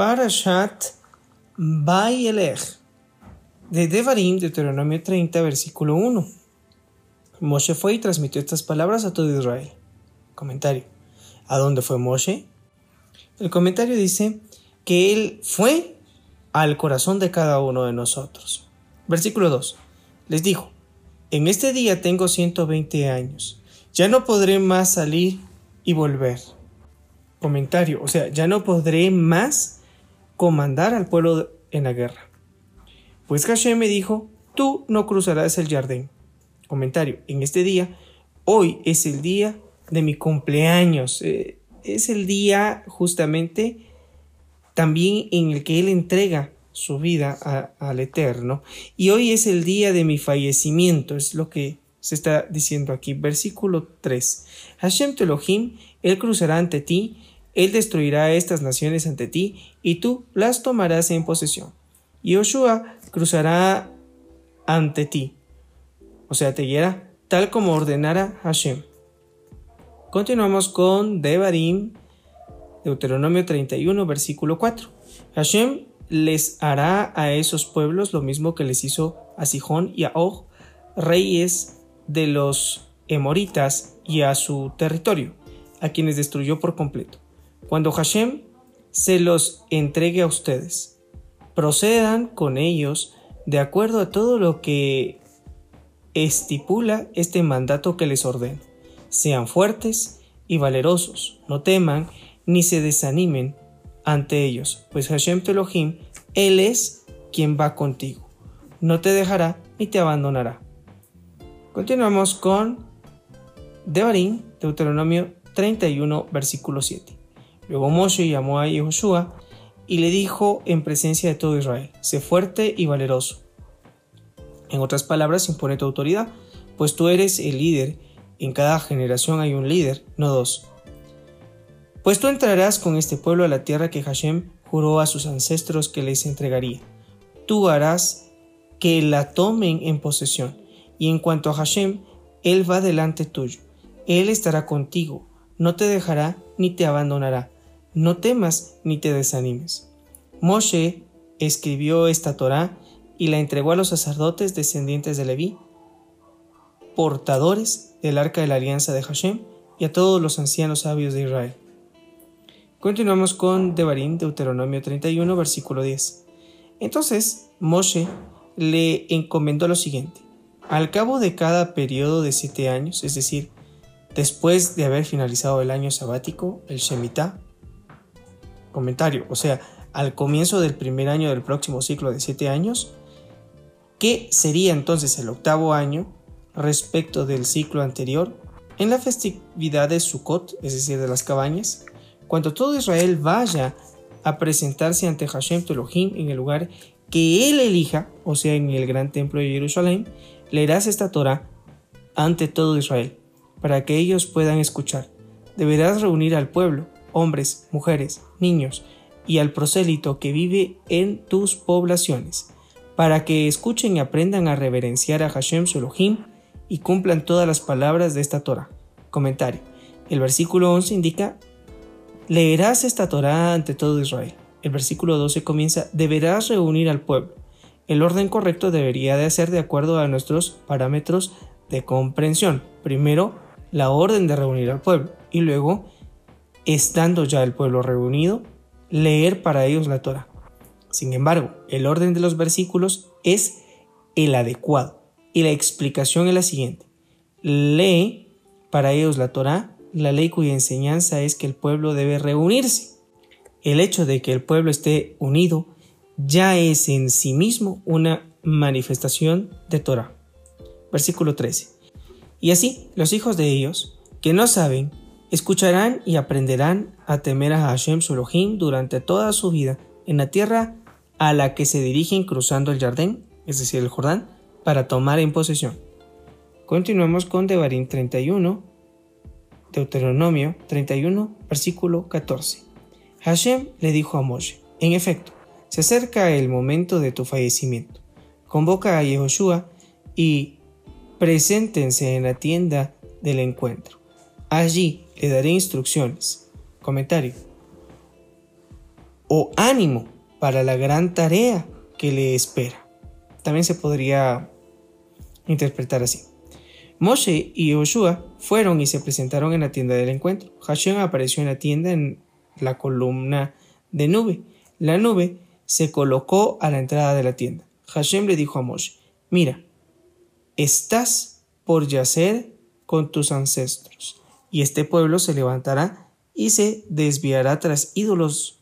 Parashat Bayelech de Devarim, Deuteronomio 30, versículo 1. Moshe fue y transmitió estas palabras a todo Israel. Comentario. ¿A dónde fue Moshe? El comentario dice que él fue al corazón de cada uno de nosotros. Versículo 2. Les dijo, en este día tengo 120 años, ya no podré más salir y volver. Comentario, o sea, ya no podré más comandar al pueblo en la guerra. Pues Hashem me dijo, tú no cruzarás el jardín. Comentario, en este día, hoy es el día de mi cumpleaños, eh, es el día justamente también en el que Él entrega su vida al Eterno. Y hoy es el día de mi fallecimiento, es lo que se está diciendo aquí. Versículo 3. Hashem Telohim, Él cruzará ante ti, Él destruirá estas naciones ante ti, y tú las tomarás en posesión. Y Joshua cruzará ante ti, o sea, te guiará, tal como ordenara Hashem. Continuamos con Devarim, Deuteronomio 31, versículo 4. Hashem les hará a esos pueblos lo mismo que les hizo a Sihón y a Og, reyes de los Emoritas y a su territorio, a quienes destruyó por completo. Cuando Hashem se los entregue a ustedes, procedan con ellos de acuerdo a todo lo que estipula este mandato que les ordeno. Sean fuertes y valerosos, no teman ni se desanimen ante ellos, pues Hashem Telohim, Él es quien va contigo. No te dejará ni te abandonará. Continuamos con Devarim, Deuteronomio 31, versículo 7. Luego Moshe llamó a Yehoshua y le dijo en presencia de todo Israel, sé fuerte y valeroso. En otras palabras, impone tu autoridad, pues tú eres el líder. En cada generación hay un líder, no dos. Pues tú entrarás con este pueblo a la tierra que Hashem juró a sus ancestros que les entregaría. Tú harás que la tomen en posesión. Y en cuanto a Hashem, Él va delante tuyo. Él estará contigo. No te dejará ni te abandonará. No temas ni te desanimes. Moshe escribió esta Torá y la entregó a los sacerdotes descendientes de Leví, portadores del arca de la alianza de Hashem, y a todos los ancianos sabios de Israel. Continuamos con Devarim, Deuteronomio 31, versículo 10. Entonces Moshe le encomendó lo siguiente. Al cabo de cada periodo de siete años, es decir, después de haber finalizado el año sabático, el Shemitah, comentario, o sea, al comienzo del primer año del próximo ciclo de siete años, ¿qué sería entonces el octavo año respecto del ciclo anterior? En la festividad de Sukkot, es decir, de las cabañas, cuando todo Israel vaya a presentarse ante Hashem Elohim en el lugar que él elija, o sea, en el gran templo de Jerusalén, leerás esta Torah ante todo Israel, para que ellos puedan escuchar. Deberás reunir al pueblo, hombres, mujeres, niños, y al prosélito que vive en tus poblaciones, para que escuchen y aprendan a reverenciar a Hashem Elohim y cumplan todas las palabras de esta Torah. Comentario. El versículo 11 indica Leerás esta Torá ante todo Israel. El versículo 12 comienza, deberás reunir al pueblo. El orden correcto debería de ser de acuerdo a nuestros parámetros de comprensión. Primero, la orden de reunir al pueblo y luego, estando ya el pueblo reunido, leer para ellos la Torah. Sin embargo, el orden de los versículos es el adecuado y la explicación es la siguiente. Lee para ellos la Torah la ley cuya enseñanza es que el pueblo debe reunirse. El hecho de que el pueblo esté unido ya es en sí mismo una manifestación de Torah. Versículo 13. Y así los hijos de ellos, que no saben, escucharán y aprenderán a temer a Hashem Elohim durante toda su vida en la tierra a la que se dirigen cruzando el Jardín, es decir, el Jordán, para tomar en posesión. Continuamos con Devarim 31, Deuteronomio 31, versículo 14. Hashem le dijo a Moshe, en efecto, se acerca el momento de tu fallecimiento. Convoca a Yehoshua y preséntense en la tienda del encuentro. Allí le daré instrucciones. Comentario. o ánimo para la gran tarea que le espera. También se podría interpretar así. Moshe y Joshua fueron y se presentaron en la tienda del encuentro. Hashem apareció en la tienda en la columna de nube. La nube se colocó a la entrada de la tienda. Hashem le dijo a Moshe, mira, estás por yacer con tus ancestros, y este pueblo se levantará y se desviará tras ídolos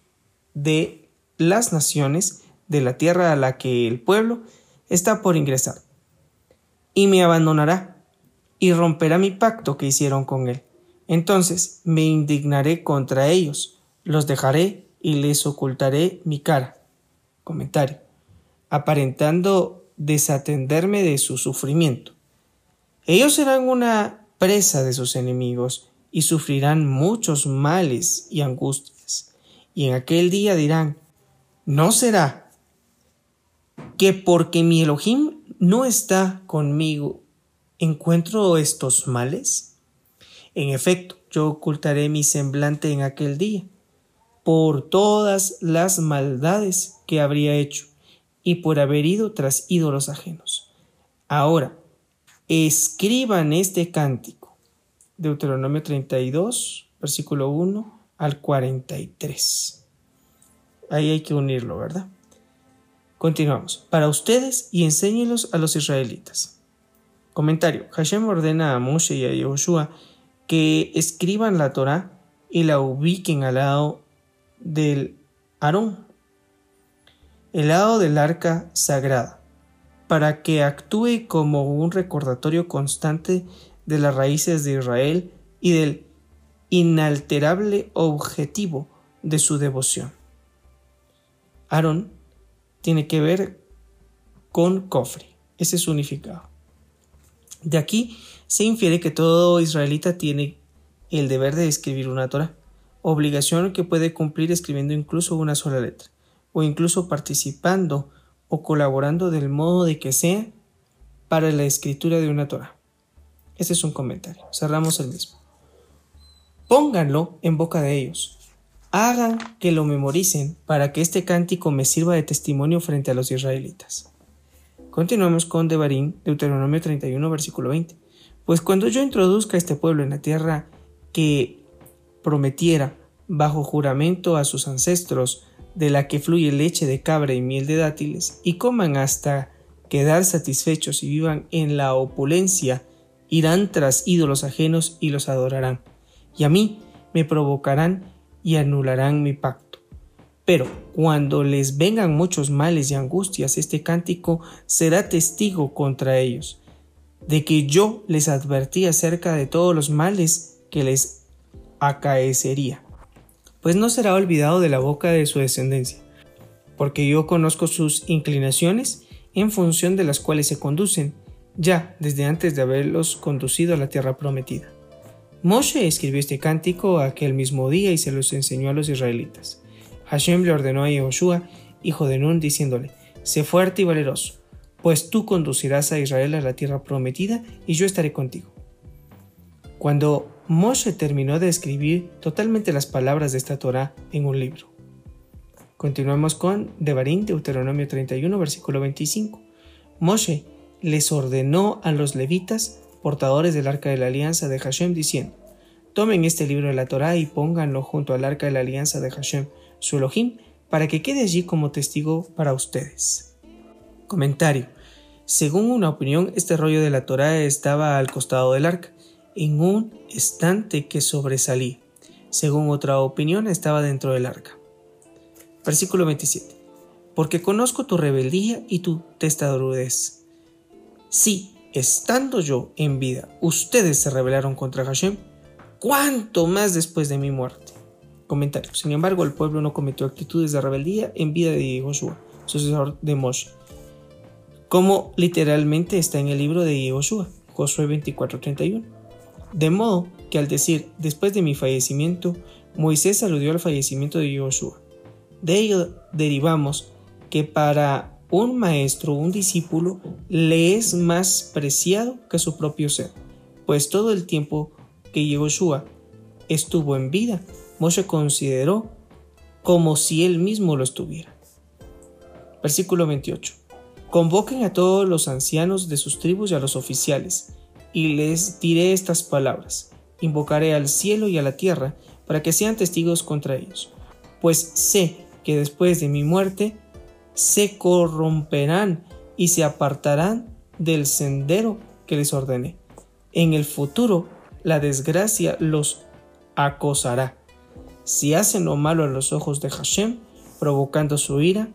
de las naciones de la tierra a la que el pueblo está por ingresar, y me abandonará, y romperá mi pacto que hicieron con él. Entonces me indignaré contra ellos, los dejaré y les ocultaré mi cara. Comentario. Aparentando desatenderme de su sufrimiento. Ellos serán una presa de sus enemigos y sufrirán muchos males y angustias. Y en aquel día dirán, ¿no será que porque mi Elohim no está conmigo, encuentro estos males? En efecto, yo ocultaré mi semblante en aquel día, por todas las maldades que habría hecho, y por haber ido tras ídolos ajenos. Ahora, escriban este cántico. Deuteronomio 32, versículo 1 al 43. Ahí hay que unirlo, ¿verdad? Continuamos. Para ustedes y enséñelos a los israelitas. Comentario. Hashem ordena a Moshe y a Yoshua que escriban la Torah y la ubiquen al lado del Aarón, el lado del arca sagrada, para que actúe como un recordatorio constante de las raíces de Israel y del inalterable objetivo de su devoción. Aarón tiene que ver con cofre. Ese es su unificado. De aquí se infiere que todo israelita tiene el deber de escribir una Torah, obligación que puede cumplir escribiendo incluso una sola letra, o incluso participando o colaborando del modo de que sea para la escritura de una Torah. Ese es un comentario. Cerramos el mismo. Pónganlo en boca de ellos, hagan que lo memoricen para que este cántico me sirva de testimonio frente a los israelitas. Continuamos con Devarim, Deuteronomio 31, versículo 20. Pues cuando yo introduzca a este pueblo en la tierra que prometiera bajo juramento a sus ancestros, de la que fluye leche de cabra y miel de dátiles, y coman hasta quedar satisfechos y vivan en la opulencia, irán tras ídolos ajenos y los adorarán. Y a mí me provocarán y anularán mi pacto. Pero cuando les vengan muchos males y angustias, este cántico será testigo contra ellos, de que yo les advertí acerca de todos los males que les acaecería. Pues no será olvidado de la boca de su descendencia, porque yo conozco sus inclinaciones en función de las cuales se conducen, ya desde antes de haberlos conducido a la tierra prometida. Moshe escribió este cántico aquel mismo día y se los enseñó a los israelitas. Hashem le ordenó a Yehoshua, hijo de Nun, diciéndole, Sé fuerte y valeroso, pues tú conducirás a Israel a la tierra prometida y yo estaré contigo. Cuando Moshe terminó de escribir totalmente las palabras de esta Torah en un libro. Continuamos con Devarim, Deuteronomio 31, versículo 25. Moshe les ordenó a los levitas portadores del arca de la alianza de Hashem, diciendo, Tomen este libro de la Torá y pónganlo junto al arca de la alianza de Hashem, su Elohim, para que quede allí como testigo para ustedes. Comentario. Según una opinión, este rollo de la Torá estaba al costado del arca, en un estante que sobresalía. Según otra opinión, estaba dentro del arca. Versículo 27. Porque conozco tu rebeldía y tu testadurez. Sí, estando yo en vida, ustedes se rebelaron contra Hashem, ¿cuánto más después de mi muerte? Comentario. Sin embargo, el pueblo no cometió actitudes de rebeldía en vida de Joshua, sucesor de Moshe, como literalmente está en el libro de Joshua, Josué 24:31. De modo que al decir después de mi fallecimiento, Moisés aludió al fallecimiento de Joshua. De ello derivamos que para un maestro un discípulo le es más preciado que su propio ser, pues todo el tiempo que Yehoshua estuvo en vida, Moshe consideró como si él mismo lo estuviera. Versículo 28. Convoquen a todos los ancianos de sus tribus y a los oficiales, y les diré estas palabras. Invocaré al cielo y a la tierra para que sean testigos contra ellos, pues sé que después de mi muerte se corromperán y se apartarán del sendero que les ordené. En el futuro la desgracia los acosará. Si hacen lo malo a los ojos de Hashem, provocando su ira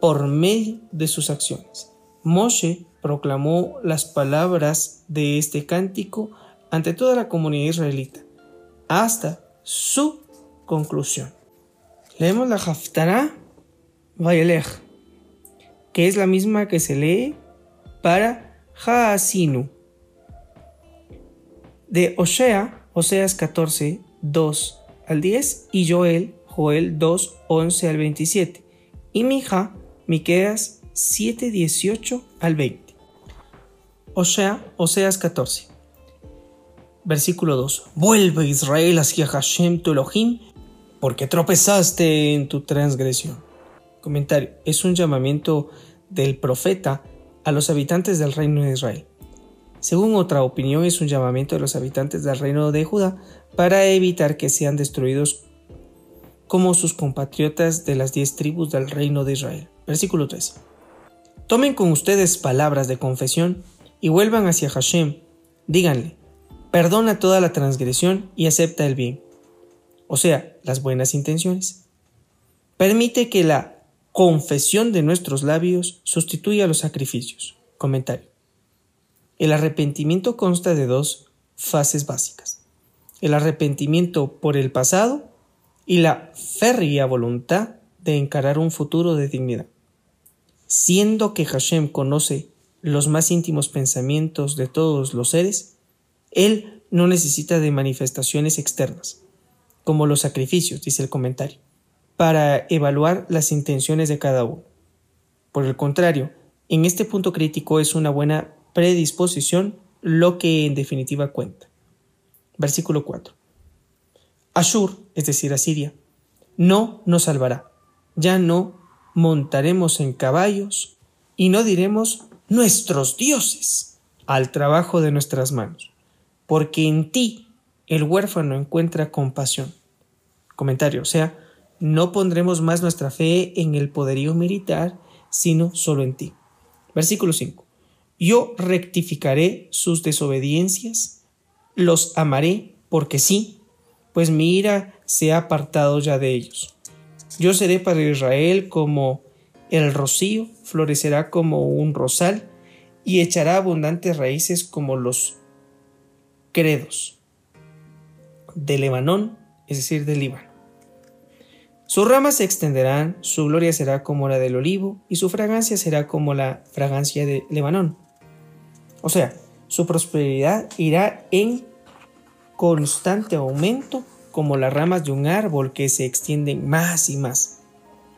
por medio de sus acciones. Moshe proclamó las palabras de este cántico ante toda la comunidad israelita, hasta su conclusión. Leemos la Haftarah Vayelech, que es la misma que se lee para Haasinu. De Osea, Oseas 14, 2 al 10 y Joel, Joel 2, 11 al 27 y Mija, Miqueas 7, 18 al 20. Osea, Oseas 14. Versículo 2. Vuelve Israel hacia Hashem tu Elohim, porque tropezaste en tu transgresión. Comentario. Es un llamamiento del profeta a los habitantes del reino de Israel. Según otra opinión, es un llamamiento de los habitantes del reino de Judá para evitar que sean destruidos como sus compatriotas de las diez tribus del reino de Israel. Versículo 3. Tomen con ustedes palabras de confesión y vuelvan hacia Hashem. Díganle, perdona toda la transgresión y acepta el bien. O sea, las buenas intenciones. Permite que la confesión de nuestros labios sustituye a los sacrificios. Comentario. El arrepentimiento consta de dos fases básicas. El arrepentimiento por el pasado y la férrea voluntad de encarar un futuro de dignidad. Siendo que Hashem conoce los más íntimos pensamientos de todos los seres, Él no necesita de manifestaciones externas, como los sacrificios, dice el comentario para evaluar las intenciones de cada uno. Por el contrario, en este punto crítico es una buena predisposición lo que en definitiva cuenta. Versículo 4. Ashur, es decir, Asiria, no nos salvará. Ya no montaremos en caballos y no diremos nuestros dioses al trabajo de nuestras manos, porque en ti el huérfano encuentra compasión. Comentario, o sea, no pondremos más nuestra fe en el poderío militar, sino solo en ti. Versículo 5. Yo rectificaré sus desobediencias, los amaré porque sí, pues mi ira se ha apartado ya de ellos. Yo seré para Israel como el rocío, florecerá como un rosal y echará abundantes raíces como los credos de Lebanón, es decir, del Líbano. Sus ramas se extenderán, su gloria será como la del olivo, y su fragancia será como la fragancia de Lebanón. O sea, su prosperidad irá en constante aumento como las ramas de un árbol que se extienden más y más.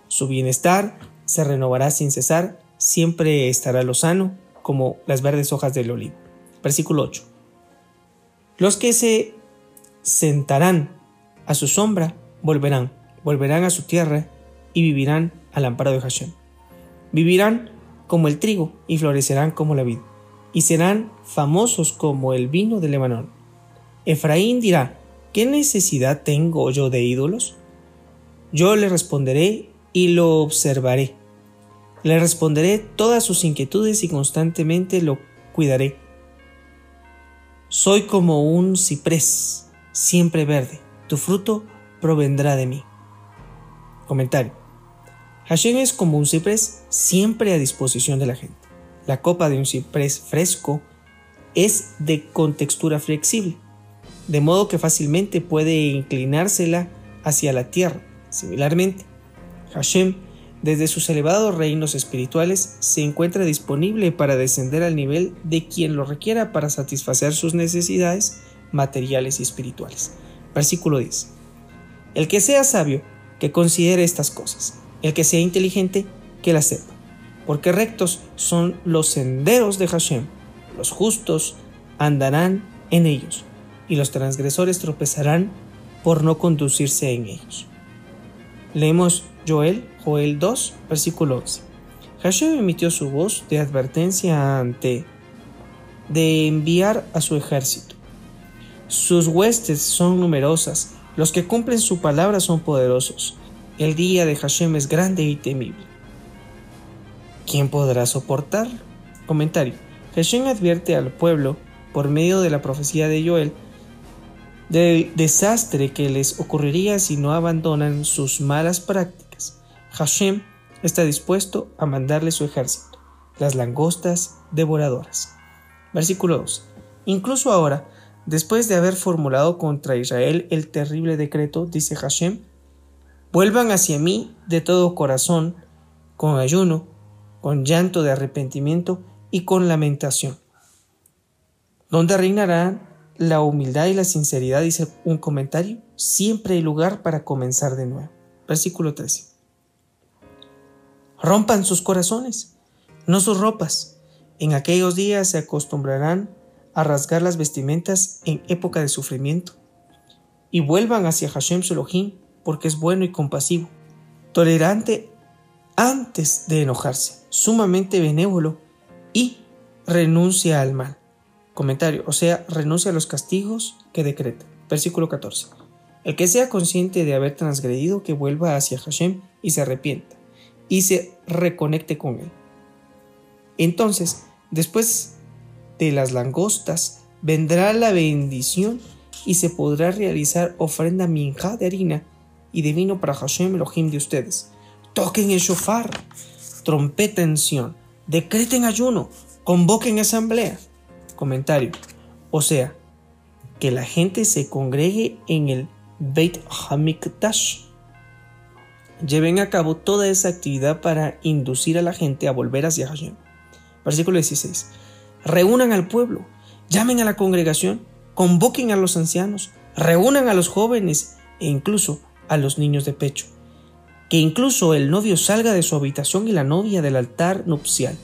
Su bienestar se renovará sin cesar, siempre estará lozano como las verdes hojas del olivo. Versículo 8. Los que se sentarán a su sombra volverán volverán a su tierra y vivirán al amparo de Hashem. Vivirán como el trigo y florecerán como la vid, y serán famosos como el vino de Lebanón. Efraín dirá, ¿qué necesidad tengo yo de ídolos? Yo le responderé y lo observaré. Le responderé todas sus inquietudes y constantemente lo cuidaré. Soy como un ciprés, siempre verde, tu fruto provendrá de mí. Comentario. Hashem es como un ciprés siempre a disposición de la gente. La copa de un ciprés fresco es de contextura flexible, de modo que fácilmente puede inclinársela hacia la tierra. Similarmente, Hashem, desde sus elevados reinos espirituales, se encuentra disponible para descender al nivel de quien lo requiera para satisfacer sus necesidades materiales y espirituales. Versículo 10. El que sea sabio, que considere estas cosas. El que sea inteligente, que las sepa. Porque rectos son los senderos de Hashem. Los justos andarán en ellos, y los transgresores tropezarán por no conducirse en ellos. Leemos Joel, Joel 2, versículo 11. Hashem emitió su voz de advertencia ante de enviar a su ejército. Sus huestes son numerosas, los que cumplen su palabra son poderosos. El día de Hashem es grande y temible. ¿Quién podrá soportar? Comentario. Hashem advierte al pueblo, por medio de la profecía de Joel, del desastre que les ocurriría si no abandonan sus malas prácticas. Hashem está dispuesto a mandarle su ejército, las langostas devoradoras. Versículo 2. Incluso ahora, después de haber formulado contra Israel el terrible decreto, dice Hashem, vuelvan hacia mí de todo corazón, con ayuno, con llanto de arrepentimiento y con lamentación. Donde reinarán la humildad y la sinceridad, dice un comentario, siempre hay lugar para comenzar de nuevo. Versículo 13. Rompan sus corazones, no sus ropas. En aquellos días se acostumbrarán a rasgar las vestimentas en época de sufrimiento. Y vuelvan hacia Hashem Elohim, porque es bueno y compasivo, tolerante antes de enojarse, sumamente benévolo y renuncia al mal. Comentario, o sea, renuncia a los castigos que decreta. Versículo 14. El que sea consciente de haber transgredido, que vuelva hacia Hashem y se arrepienta y se reconecte con él. Entonces, después de las langostas, vendrá la bendición y se podrá realizar ofrenda minja de harina y de vino para Hashem Elohim de ustedes. Toquen el shofar, trompeta en Sion, decreten ayuno, convoquen asamblea. Comentario. O sea, que la gente se congregue en el Beit Hamikdash lleven a cabo toda esa actividad para inducir a la gente a volver hacia Hashem. Versículo 16. Reúnan al pueblo, llamen a la congregación, convoquen a los ancianos, reúnan a los jóvenes e incluso a los niños de pecho. Que incluso el novio salga de su habitación y la novia del altar nupcial.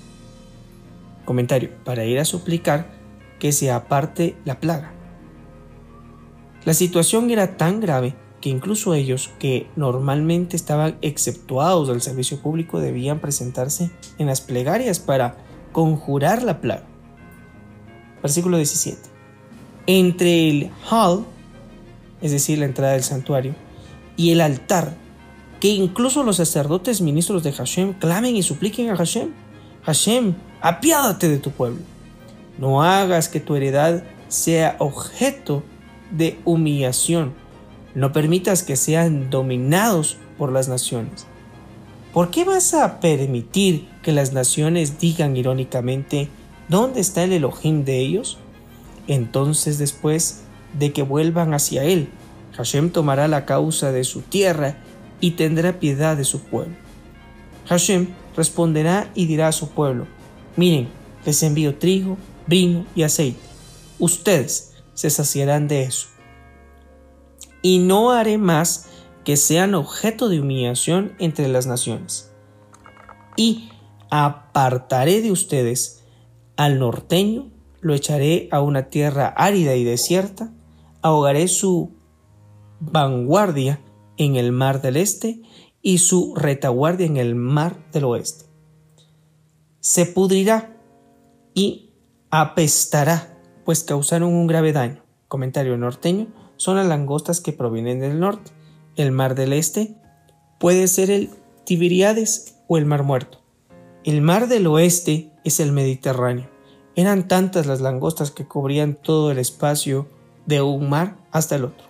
Comentario, para ir a suplicar que se aparte la plaga. La situación era tan grave que incluso ellos, que normalmente estaban exceptuados del servicio público, debían presentarse en las plegarias para conjurar la plaga. Versículo 17. Entre el hall, es decir, la entrada del santuario, y el altar, que incluso los sacerdotes ministros de Hashem clamen y supliquen a Hashem, Hashem, apiádate de tu pueblo. No hagas que tu heredad sea objeto de humillación no permitas que sean dominados por las naciones. ¿Por qué vas a permitir que las naciones digan irónicamente dónde está el Elohim de ellos? Entonces después de que vuelvan hacia él, Hashem tomará la causa de su tierra y tendrá piedad de su pueblo. Hashem responderá y dirá a su pueblo, miren, les envío trigo, vino y aceite. Ustedes se saciarán de eso y no haré más que sean objeto de humillación entre las naciones. Y apartaré de ustedes al norteño, lo echaré a una tierra árida y desierta, ahogaré su vanguardia en el mar del este y su retaguardia en el mar del oeste. Se pudrirá y apestará, pues causaron un grave daño. Comentario norteño son las langostas que provienen del norte. El mar del este puede ser el Tiberíades o el mar muerto. El mar del oeste es el Mediterráneo. Eran tantas las langostas que cubrían todo el espacio de un mar hasta el otro.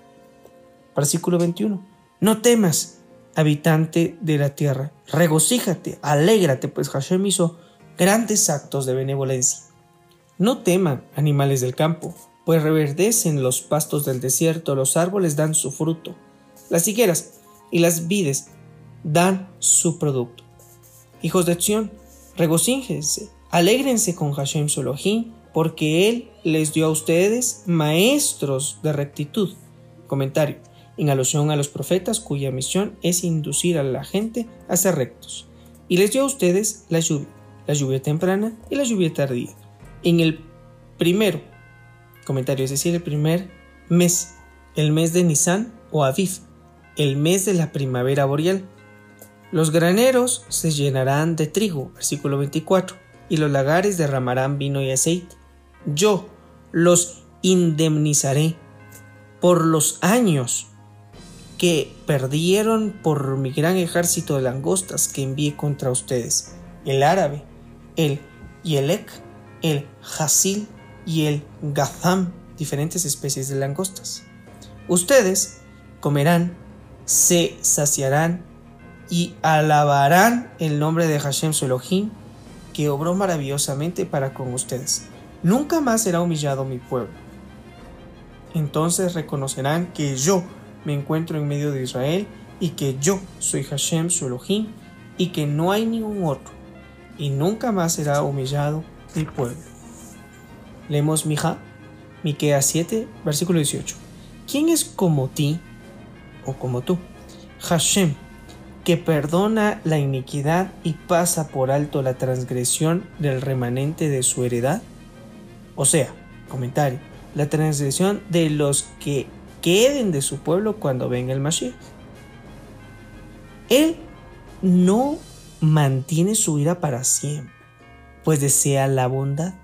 Versículo 21. No temas, habitante de la tierra, regocíjate, alégrate, pues Hashem hizo grandes actos de benevolencia. No teman, animales del campo, pues reverdecen los pastos del desierto, los árboles dan su fruto, las higueras y las vides dan su producto. Hijos de acción, regocíjense, alégrense con Hashem Solohim, porque Él les dio a ustedes maestros de rectitud. Comentario. En alusión a los profetas cuya misión es inducir a la gente a ser rectos. Y les dio a ustedes la lluvia, la lluvia temprana y la lluvia tardía. En el primero comentario, es decir, el primer mes, el mes de Nisan o Aviv, el mes de la primavera boreal. Los graneros se llenarán de trigo, versículo 24, y los lagares derramarán vino y aceite. Yo los indemnizaré por los años que perdieron por mi gran ejército de langostas que envié contra ustedes, el árabe, el yelek, el jasil y el gazam, diferentes especies de langostas. Ustedes comerán, se saciarán y alabarán el nombre de Hashem su Elohim, que obró maravillosamente para con ustedes. Nunca más será humillado mi pueblo. Entonces reconocerán que yo me encuentro en medio de Israel y que yo soy Hashem su Elohim y que no hay ningún otro y nunca más será humillado el pueblo. Leemos Mija, Miqueas 7, versículo 18. ¿Quién es como ti o como tú? Hashem, que perdona la iniquidad y pasa por alto la transgresión del remanente de su heredad. O sea, comentario, la transgresión de los que queden de su pueblo cuando venga el Mashiach. Él no mantiene su ira para siempre, pues desea la bondad.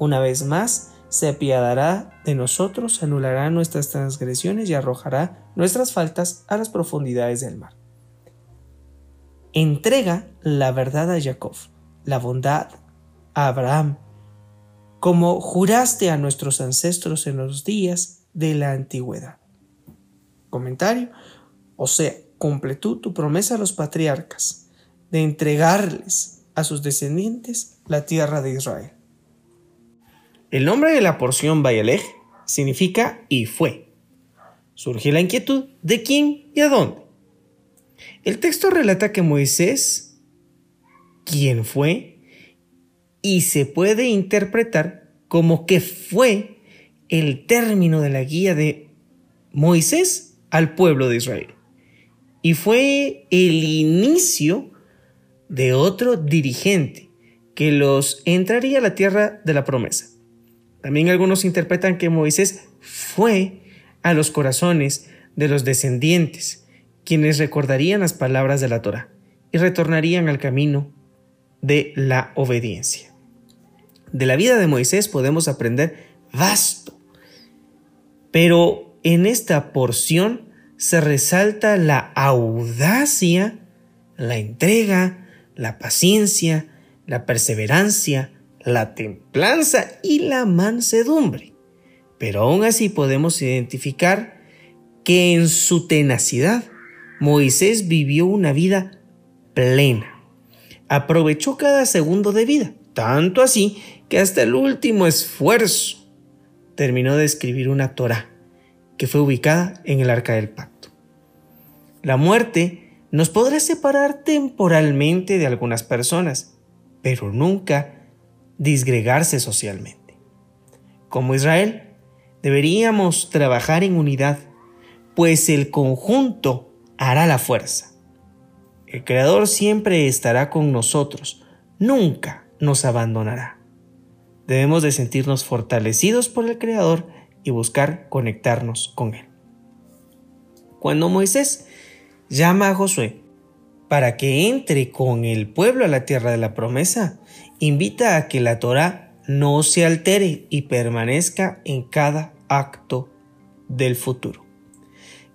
Una vez más, se apiadará de nosotros, anulará nuestras transgresiones y arrojará nuestras faltas a las profundidades del mar. Entrega la verdad a Jacob, la bondad a Abraham, como juraste a nuestros ancestros en los días de la antigüedad. Comentario. O sea, cumple tú tu promesa a los patriarcas de entregarles a sus descendientes la tierra de Israel. El nombre de la porción Bayalej significa y fue. Surge la inquietud de quién y a dónde. El texto relata que Moisés, quién fue, y se puede interpretar como que fue el término de la guía de Moisés al pueblo de Israel. Y fue el inicio de otro dirigente que los entraría a la tierra de la promesa. También algunos interpretan que Moisés fue a los corazones de los descendientes, quienes recordarían las palabras de la Torah y retornarían al camino de la obediencia. De la vida de Moisés podemos aprender vasto, pero en esta porción se resalta la audacia, la entrega, la paciencia, la perseverancia, la templanza y la mansedumbre. Pero aún así podemos identificar que en su tenacidad Moisés vivió una vida plena. Aprovechó cada segundo de vida, tanto así que hasta el último esfuerzo terminó de escribir una Torah que fue ubicada en el arca del pacto. La muerte nos podrá separar temporalmente de algunas personas, pero nunca disgregarse socialmente. Como Israel, deberíamos trabajar en unidad, pues el conjunto hará la fuerza. El Creador siempre estará con nosotros, nunca nos abandonará. Debemos de sentirnos fortalecidos por el Creador y buscar conectarnos con Él. Cuando Moisés llama a Josué para que entre con el pueblo a la tierra de la promesa, invita a que la Torah no se altere y permanezca en cada acto del futuro.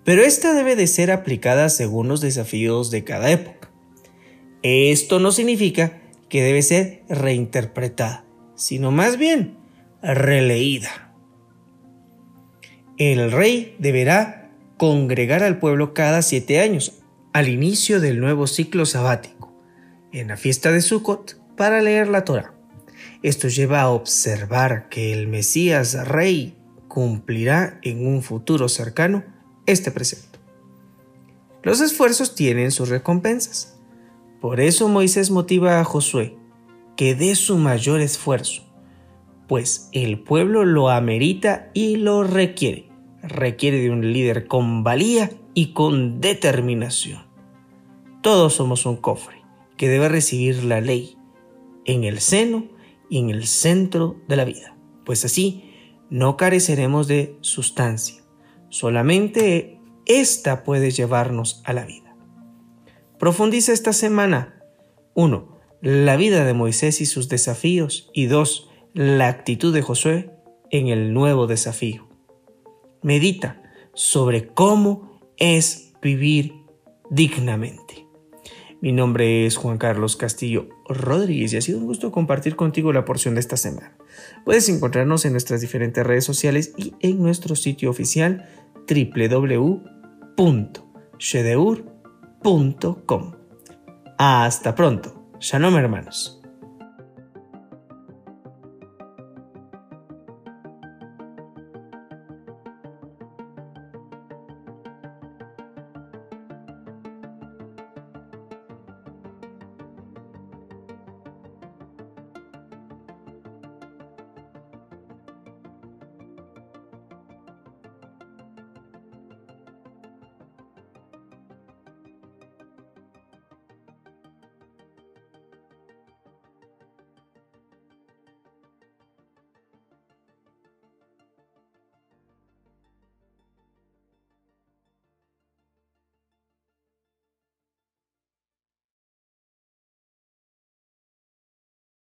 Pero esta debe de ser aplicada según los desafíos de cada época. Esto no significa que debe ser reinterpretada, sino más bien releída el rey deberá congregar al pueblo cada siete años, al inicio del nuevo ciclo sabático, en la fiesta de Sukkot, para leer la Torah. Esto lleva a observar que el Mesías Rey cumplirá en un futuro cercano este precepto. Los esfuerzos tienen sus recompensas. Por eso Moisés motiva a Josué que dé su mayor esfuerzo, pues el pueblo lo amerita y lo requiere requiere de un líder con valía y con determinación. Todos somos un cofre que debe recibir la ley en el seno y en el centro de la vida, pues así no careceremos de sustancia, solamente esta puede llevarnos a la vida. Profundiza esta semana. 1. La vida de Moisés y sus desafíos. Y 2. La actitud de Josué en el nuevo desafío. Medita sobre cómo es vivir dignamente. Mi nombre es Juan Carlos Castillo Rodríguez y ha sido un gusto compartir contigo la porción de esta semana. Puedes encontrarnos en nuestras diferentes redes sociales y en nuestro sitio oficial www.shedeur.com. Hasta pronto. Shalom hermanos.